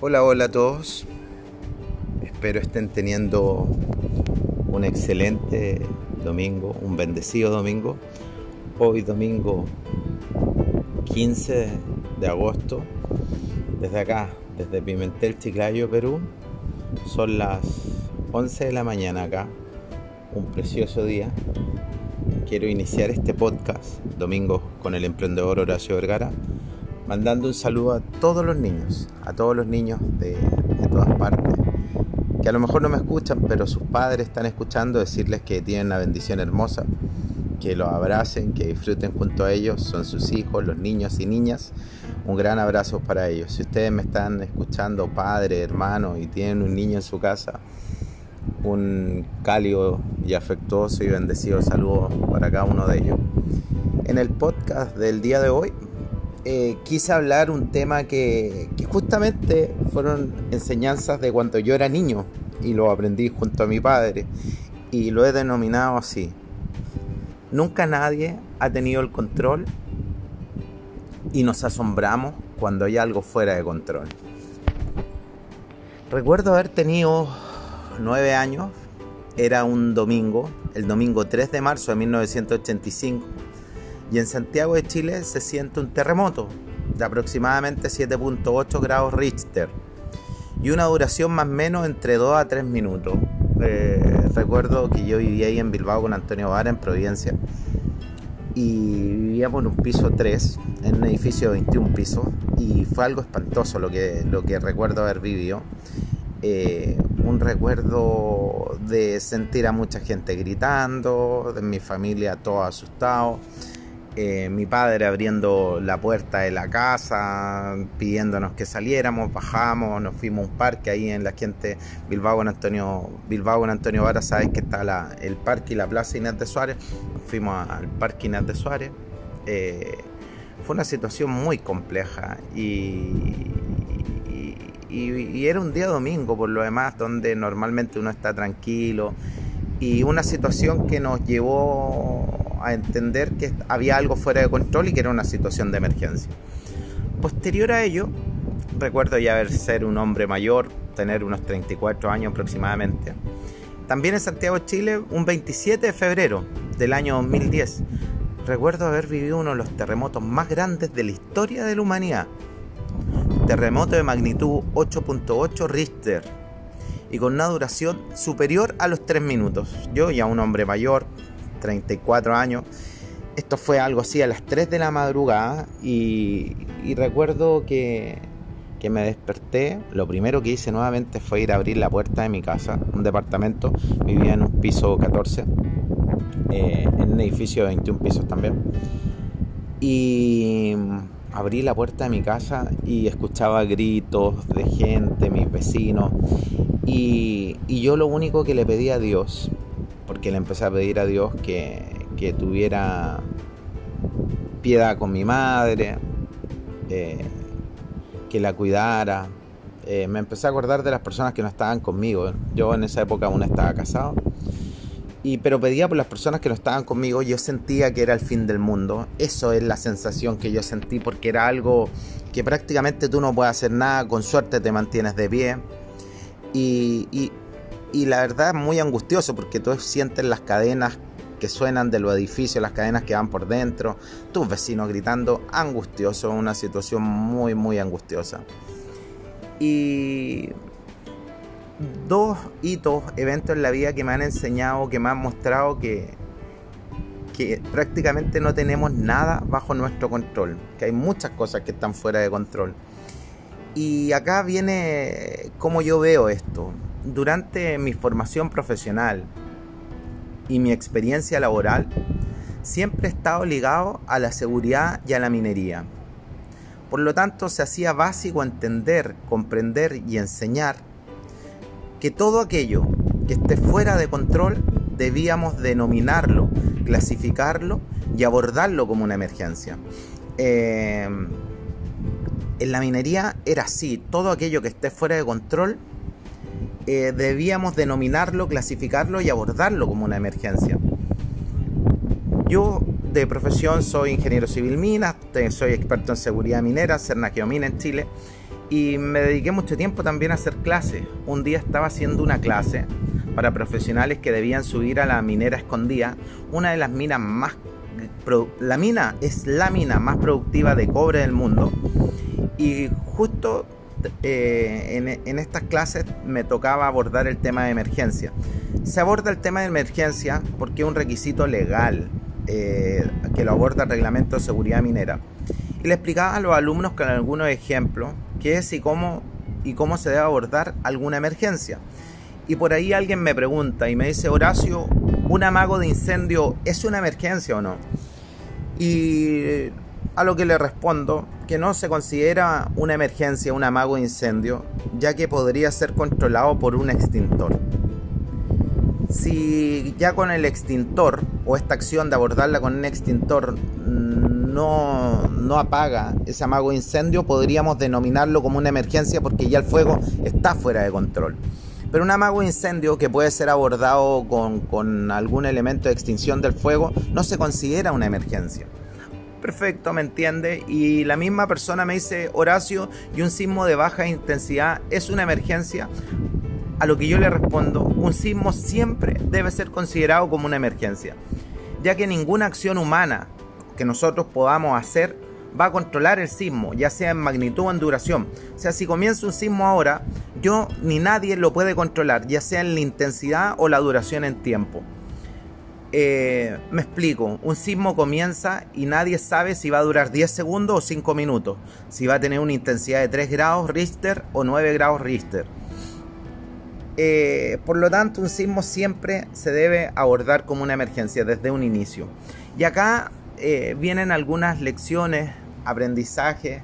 Hola, hola a todos. Espero estén teniendo un excelente domingo, un bendecido domingo. Hoy domingo 15 de agosto, desde acá, desde Pimentel, Chiclayo, Perú. Son las 11 de la mañana acá, un precioso día. Quiero iniciar este podcast, domingo, con el emprendedor Horacio Vergara mandando un saludo a todos los niños, a todos los niños de, todas partes, que a lo mejor no me escuchan, pero sus padres están escuchando, decirles que tienen una bendición hermosa, que los abracen, que disfruten junto a ellos, son sus hijos, los niños y niñas. Un gran abrazo para ellos. Si ustedes me están escuchando, padre, hermano, y tienen un niño en su casa, un cálido y afectuoso y bendecido saludo para cada uno de ellos. En el podcast del día de hoy eh, quise hablar un tema que, justamente fueron enseñanzas de cuando yo era niño y lo aprendí junto a mi padre y lo he denominado así. Nunca nadie ha tenido el control y nos asombramos cuando hay algo fuera de control. Recuerdo haber tenido nueve años, era un domingo, el domingo 3 de marzo de 1985 y en Santiago de Chile se siente un terremoto de aproximadamente 7.8 grados Richter y una duración más o menos entre 2 a 3 minutos. Eh, recuerdo que yo vivía ahí en Bilbao con Antonio Vara en Providencia y vivíamos en un piso 3, en un edificio de 21 pisos y fue algo espantoso lo que, lo que recuerdo haber vivido. Eh, un recuerdo de sentir a mucha gente gritando, de mi familia todo asustado. Eh, mi padre abriendo la puerta de la casa, pidiéndonos que saliéramos, bajamos, nos fuimos a un parque ahí en la gente Bilbao con Antonio, Bilbao con Antonio Vara, sabes que está el parque y la plaza Inés de Suárez, fuimos al parque Inés de Suárez. Eh, fue una situación muy compleja y, y era un día domingo por lo demás, donde normalmente uno está tranquilo y una situación que nos llevó a entender que había algo fuera de control y que era una situación de emergencia. Posterior a ello, recuerdo ya haber ser un hombre mayor, tener unos 34 años aproximadamente. También en Santiago, Chile, un 27 de febrero del año 2010, recuerdo haber vivido uno de los terremotos más grandes de la historia de la humanidad. Terremoto de magnitud 8.8 Richter y con una duración superior a los 3 minutos. Yo ya un hombre mayor, 34 años. Esto fue algo así a las 3 de la madrugada y, recuerdo que, que, me desperté. Lo primero que hice nuevamente fue ir a abrir la puerta de mi casa, un departamento. Vivía en un piso 14, eh, en un edificio de 21 pisos también. Y abrí la puerta de mi casa y escuchaba gritos de gente, mis vecinos. Y, y yo lo único que le pedí a Dios porque le empecé a pedir a Dios que, tuviera piedad con mi madre, eh, que la cuidara. Eh, me empecé a acordar de las personas que no estaban conmigo. Yo en esa época aún estaba casado. Y, pero pedía por las personas que no estaban conmigo, yo sentía que era el fin del mundo. Eso es la sensación que yo sentí porque era algo que prácticamente tú no puedes hacer nada, con suerte te mantienes de pie. y la verdad muy angustioso porque tú sientes las cadenas que suenan de los edificios, las cadenas que van por dentro, tus vecinos gritando, angustioso, una situación muy, muy angustiosa. Y dos hitos, eventos en la vida que me han enseñado, que me han mostrado que, que prácticamente no tenemos nada bajo nuestro control, que hay muchas cosas que están fuera de control. Y acá viene cómo yo veo esto durante mi formación profesional y mi experiencia laboral, siempre he estado ligado a la seguridad y a la minería. Por lo tanto, se hacía básico entender, comprender y enseñar que todo aquello que esté fuera de control debíamos denominarlo, clasificarlo y abordarlo como una emergencia. Eh, en la minería era así, todo aquello que esté fuera de control eh, debíamos denominarlo, clasificarlo y abordarlo como una emergencia. Yo de profesión soy ingeniero civil minas, soy experto en seguridad minera, Cerna Geomina en Chile, Y me dediqué mucho tiempo también a hacer clases. Un día estaba haciendo una clase para profesionales que debían subir a la minera escondida, una de las minas más... La mina es la mina más productiva de cobre del mundo. Y justo eh, en, estas clases me tocaba abordar el tema de emergencia. Se aborda el tema de emergencia porque es un requisito legal eh, que lo aborda el reglamento de seguridad minera. Y le explicaba a los alumnos con algunos ejemplos qué es y cómo, y cómo se debe abordar alguna emergencia. Y por ahí alguien me pregunta y me dice, Horacio, ¿un amago de incendio es una emergencia o no? Y a lo que le respondo que no se considera una emergencia un amago incendio, ya que podría ser controlado por un extintor. Si ya con el extintor o esta acción de abordarla con un extintor no, no apaga ese amago incendio, podríamos denominarlo como una emergencia porque ya el fuego está fuera de control. Pero un amago incendio que puede ser abordado con, con algún elemento de extinción del fuego no se considera una emergencia perfecto, ¿me entiende? Y la misma persona me dice, Horacio, ¿y un sismo de baja intensidad es una emergencia? A lo que yo le respondo, un sismo siempre debe ser considerado como una emergencia, ya que ninguna acción humana que nosotros podamos hacer va a controlar el sismo, ya sea en magnitud o en duración. O sea, si comienza un sismo ahora, yo ni nadie lo puede controlar, ya sea en la intensidad o la duración en tiempo. Eh, me explico, un sismo comienza y nadie sabe si va a durar 10 segundos o 5 minutos, si va a tener una intensidad de 3 grados Richter o 9 grados Richter. Eh, por lo tanto, un sismo siempre se debe abordar como una emergencia desde un inicio. Y acá eh, vienen algunas lecciones, aprendizaje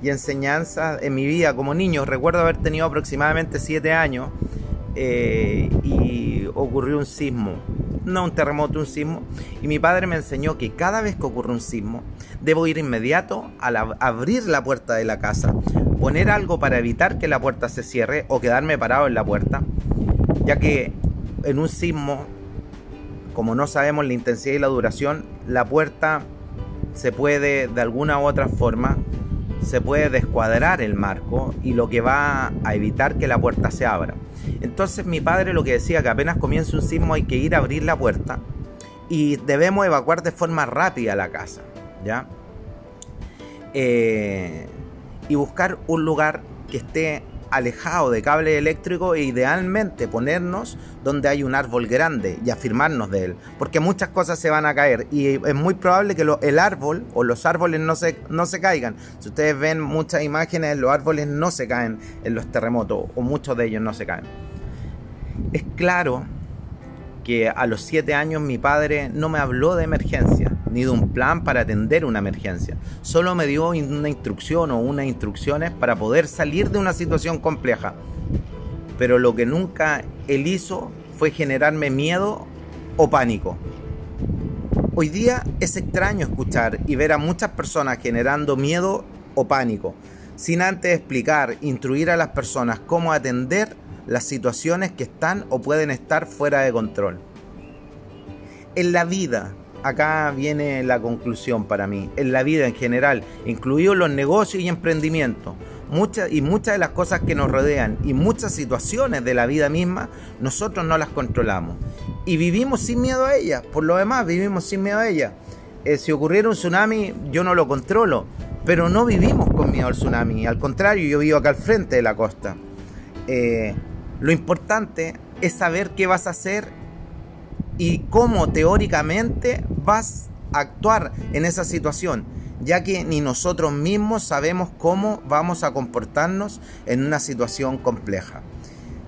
y enseñanzas en mi vida como niño. Recuerdo haber tenido aproximadamente 7 años y ocurrió un sismo no un terremoto, un sismo. Y mi padre me enseñó que cada vez que ocurre un sismo, debo ir inmediato a abrir la puerta de la casa, poner algo para evitar que la puerta se cierre o quedarme parado en la puerta, ya que en un sismo, como no sabemos la intensidad y la duración, la puerta se puede de alguna u otra forma se puede descuadrar el marco y lo que va a evitar que la puerta se abra. Entonces mi padre lo que decía que apenas comienza un sismo hay que ir a abrir la puerta y debemos evacuar de forma rápida la casa, ¿ya? Eh, y buscar un lugar que esté alejado de cable eléctrico e idealmente ponernos donde hay un árbol grande y afirmarnos de él, porque muchas cosas se van a caer y es muy probable que el árbol o los árboles no se, no se caigan. Si ustedes ven muchas imágenes, los árboles no se caen en los terremotos o muchos de ellos no se caen. Es claro que a los 7 años mi padre no me habló de emergencia, ni de un plan para atender una emergencia. Solo me dio una instrucción o unas instrucciones para poder salir de una situación compleja. Pero lo que nunca él hizo fue generarme miedo o pánico. Hoy día es extraño escuchar y ver a muchas personas generando miedo o pánico, sin antes explicar, instruir a las personas cómo atender las situaciones que están o pueden estar fuera de control. En la vida, acá viene la conclusión para mí, en la vida en general, incluidos los negocios y emprendimientos, muchas y muchas de las cosas que nos rodean y muchas situaciones de la vida misma, nosotros no las controlamos. Y vivimos sin miedo a ellas, por lo demás vivimos sin miedo a ellas. Eh, si ocurriera un tsunami, yo no lo controlo, pero no vivimos con miedo al tsunami, al contrario, yo vivo acá al frente de la costa. Eh, lo importante es saber qué vas a hacer y cómo teóricamente vas a actuar en esa situación, ya que ni nosotros mismos sabemos cómo vamos a comportarnos en una situación compleja.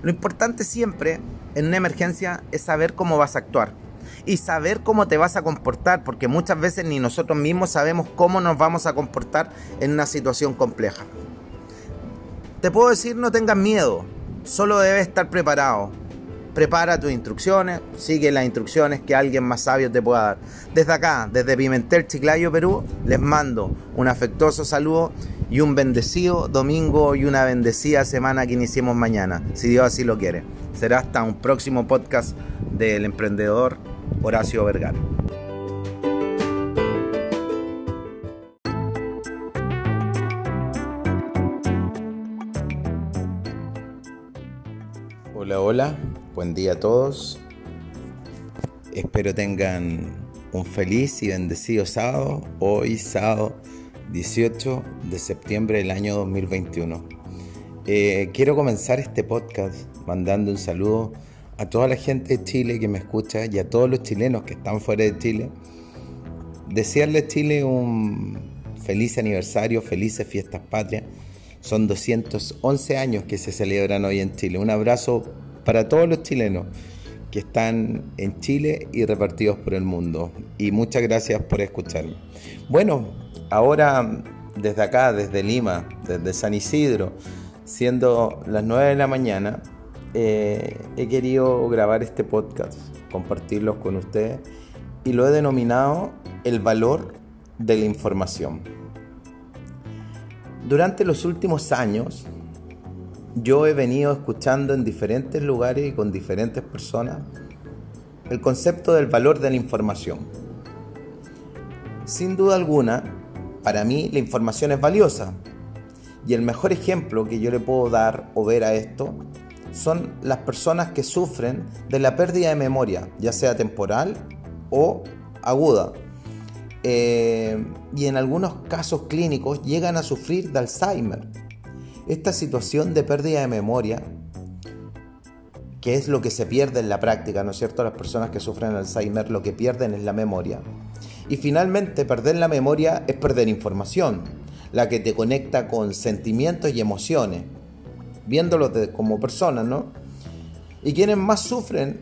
Lo importante siempre en una emergencia es saber cómo vas a actuar y saber cómo te vas a comportar, porque muchas veces ni nosotros mismos sabemos cómo nos vamos a comportar en una situación compleja. Te puedo decir, no tengas miedo, Solo debes estar preparado prepara tus instrucciones, sigue las instrucciones que alguien más sabio te pueda dar. Desde acá, desde Pimentel Chiclayo, Perú, les mando un afectuoso saludo y un bendecido domingo y una bendecida semana que iniciemos mañana, si Dios así lo quiere. Será hasta un próximo podcast del emprendedor Horacio Vergara. Hola, hola buen día a todos. Espero tengan un feliz y bendecido sábado, hoy sábado 18 de septiembre del año 2021. Eh, quiero comenzar este podcast mandando un saludo a toda la gente de Chile que me escucha y a todos los chilenos que están fuera de Chile. Desearle a Chile un feliz aniversario, felices fiestas patrias son 211 años que se celebran hoy en Chile. Un abrazo para todos los chilenos que están en Chile y repartidos por el mundo. Y muchas gracias por escucharme. Bueno, ahora desde acá, desde Lima, desde San Isidro, siendo las 9 de la mañana, eh, he querido grabar este podcast, compartirlos con ustedes y lo he denominado el valor de la información. Durante los últimos años, yo he venido escuchando en diferentes lugares y con diferentes personas el concepto del valor de la información. Sin duda alguna, para mí la información es valiosa. Y el mejor ejemplo que yo le puedo dar o ver a esto son las personas que sufren de la pérdida de memoria, ya sea temporal o aguda. Eh, y en algunos casos clínicos llegan a sufrir de Alzheimer. Esta situación de pérdida de memoria, que es lo que se pierde en la práctica, ¿no es cierto? Las personas que sufren Alzheimer lo que pierden es la memoria. Y finalmente perder la memoria es perder información, la que te conecta con sentimientos y emociones, viéndolo como personas, ¿no? Y quienes más sufren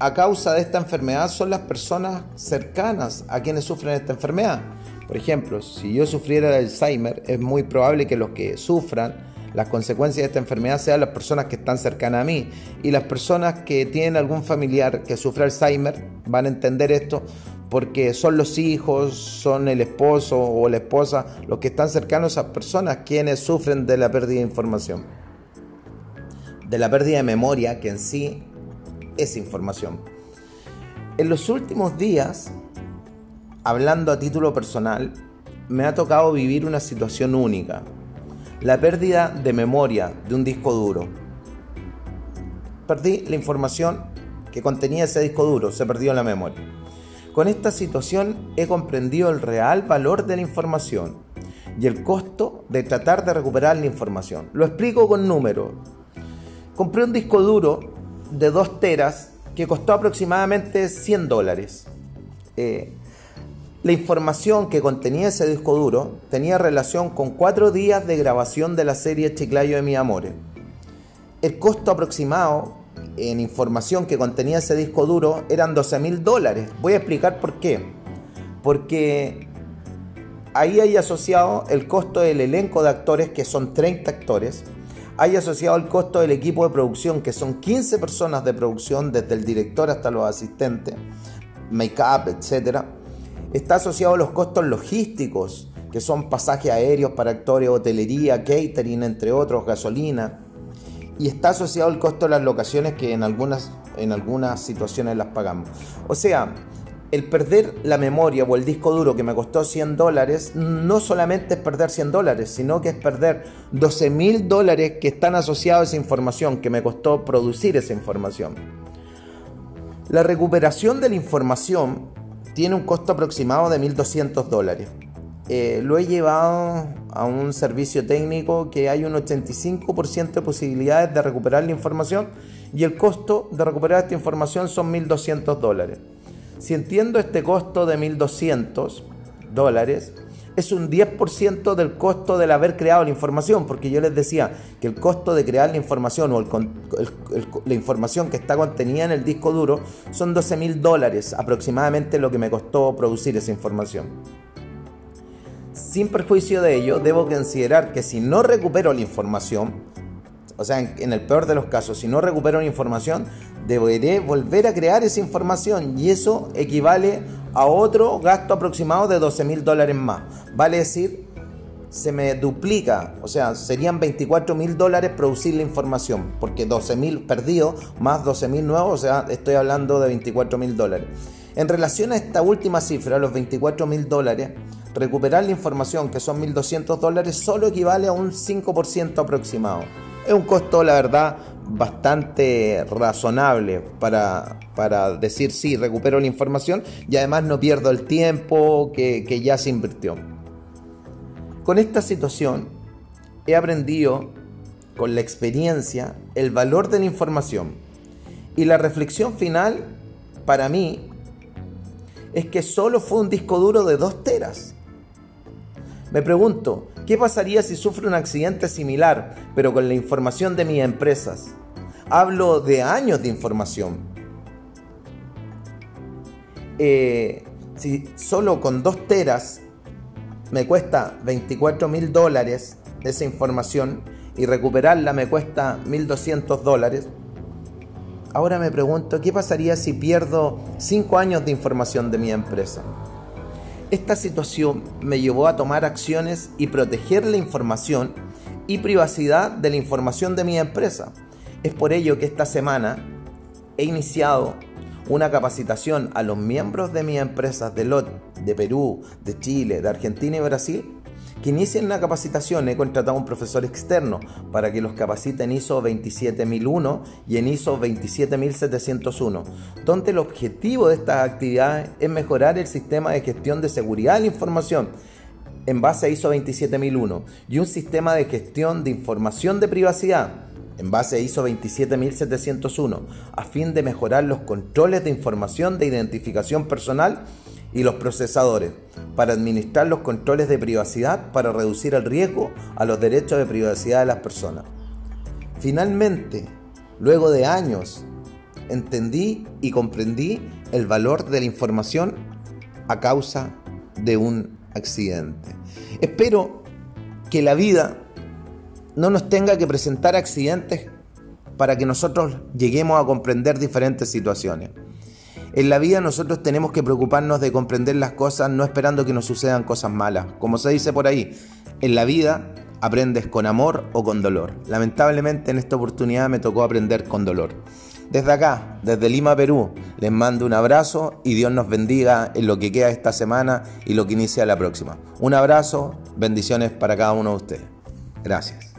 a causa de esta enfermedad son las personas cercanas a quienes sufren esta enfermedad. Por ejemplo, si yo sufriera Alzheimer, es muy probable que los que sufran las consecuencias de esta enfermedad sean las personas que están cercanas a mí. Y las personas que tienen algún familiar que sufre Alzheimer van a entender esto porque son los hijos, son el esposo o la esposa los que están cercanos a personas quienes sufren de la pérdida de información. De la pérdida de memoria que en sí esa información. En los últimos días, hablando a título personal, me ha tocado vivir una situación única, la pérdida de memoria de un disco duro. Perdí la información que contenía ese disco duro, se perdió la memoria. Con esta situación he comprendido el real valor de la información y el costo de tratar de recuperar la información. Lo explico con números. Compré un disco duro de 2 teras que costó aproximadamente 100 dólares. Eh, la información que contenía ese disco duro tenía relación con 4 días de grabación de la serie Chiclayo de mi amores. El costo aproximado en información que contenía ese disco duro eran 12 mil dólares. Voy a explicar por qué. Porque ahí hay asociado el costo del elenco de actores, que son 30 actores, hay asociado el costo del equipo de producción, que son 15 personas de producción, desde el director hasta los asistentes, make-up, etc. Está asociado a los costos logísticos, que son pasajes aéreos para actores, hotelería, catering, entre otros, gasolina. Y está asociado el costo de las locaciones que en algunas, en algunas situaciones las pagamos. O sea, el perder la memoria o el disco duro que me costó 100 dólares, no solamente es perder 100 dólares, sino que es perder 12 mil dólares que están asociados a esa información, que me costó producir esa información. La recuperación de la información tiene un costo aproximado de 1.200 dólares. Eh, lo he llevado a un servicio técnico que hay un 85% de posibilidades de recuperar la información y el costo de recuperar esta información son 1.200 dólares. Si entiendo este costo de 1.200 dólares, es un 10% del costo del haber creado la información, porque yo les decía que el costo de crear la información o la información que está contenida en el disco duro son 12 mil dólares aproximadamente lo que me costó producir esa información. Sin perjuicio de ello, debo considerar que si no recupero la información, o sea, en, el peor de los casos, si no recupero la información, deberé volver a crear esa información y eso equivale a otro gasto aproximado de 12 mil dólares más. Vale decir, se me duplica, o sea, serían 24 mil dólares producir la información, porque 12 mil perdidos más 12 mil nuevos, o sea, estoy hablando de 24 mil dólares. En relación a esta última cifra, los 24 mil dólares, recuperar la información, que son 1.200 dólares, solo equivale a un 5% aproximado. Es un costo, la verdad, bastante razonable para, para, decir sí, recupero la información y además no pierdo el tiempo que, que ya se invirtió. Con esta situación he aprendido con la experiencia el valor de la información y la reflexión final para mí es que solo fue un disco duro de 2 teras. Me pregunto, ¿qué pasaría si sufro un accidente similar, pero con la información de mis empresas? Hablo de años de información. Eh, si solo con 2 teras me cuesta 24 mil dólares esa información y recuperarla me cuesta 1.200 dólares, Ahora me pregunto, ¿qué pasaría si pierdo 5 años de información de mi empresa? Esta situación me llevó a tomar acciones y proteger la información y privacidad de la información de mi empresa. Es por ello que esta semana he iniciado una capacitación a los miembros de mi empresa de LOT, de Perú, de Chile, de Argentina y Brasil que inicien la capacitación he contratado a un profesor externo para que los capacite en ISO 27001 y en ISO 27701, donde el objetivo de estas actividades es mejorar el sistema de gestión de seguridad de la información en base a ISO 27001 y un sistema de gestión de información de privacidad en base a ISO 27701 a fin de mejorar los controles de información de identificación personal y los procesadores para administrar los controles de privacidad para reducir el riesgo a los derechos de privacidad de las personas. Finalmente, luego de años, entendí y comprendí el valor de la información a causa de un accidente. Espero que la vida no nos tenga que presentar accidentes para que nosotros lleguemos a comprender diferentes situaciones. En la vida nosotros tenemos que preocuparnos de comprender las cosas no esperando que nos sucedan cosas malas. Como se dice por ahí, en la vida aprendes con amor o con dolor. Lamentablemente en esta oportunidad me tocó aprender con dolor. Desde acá, desde Lima, Perú, les mando un abrazo y Dios nos bendiga en lo que queda esta semana y lo que inicia la próxima. Un abrazo, bendiciones para cada uno de ustedes. Gracias.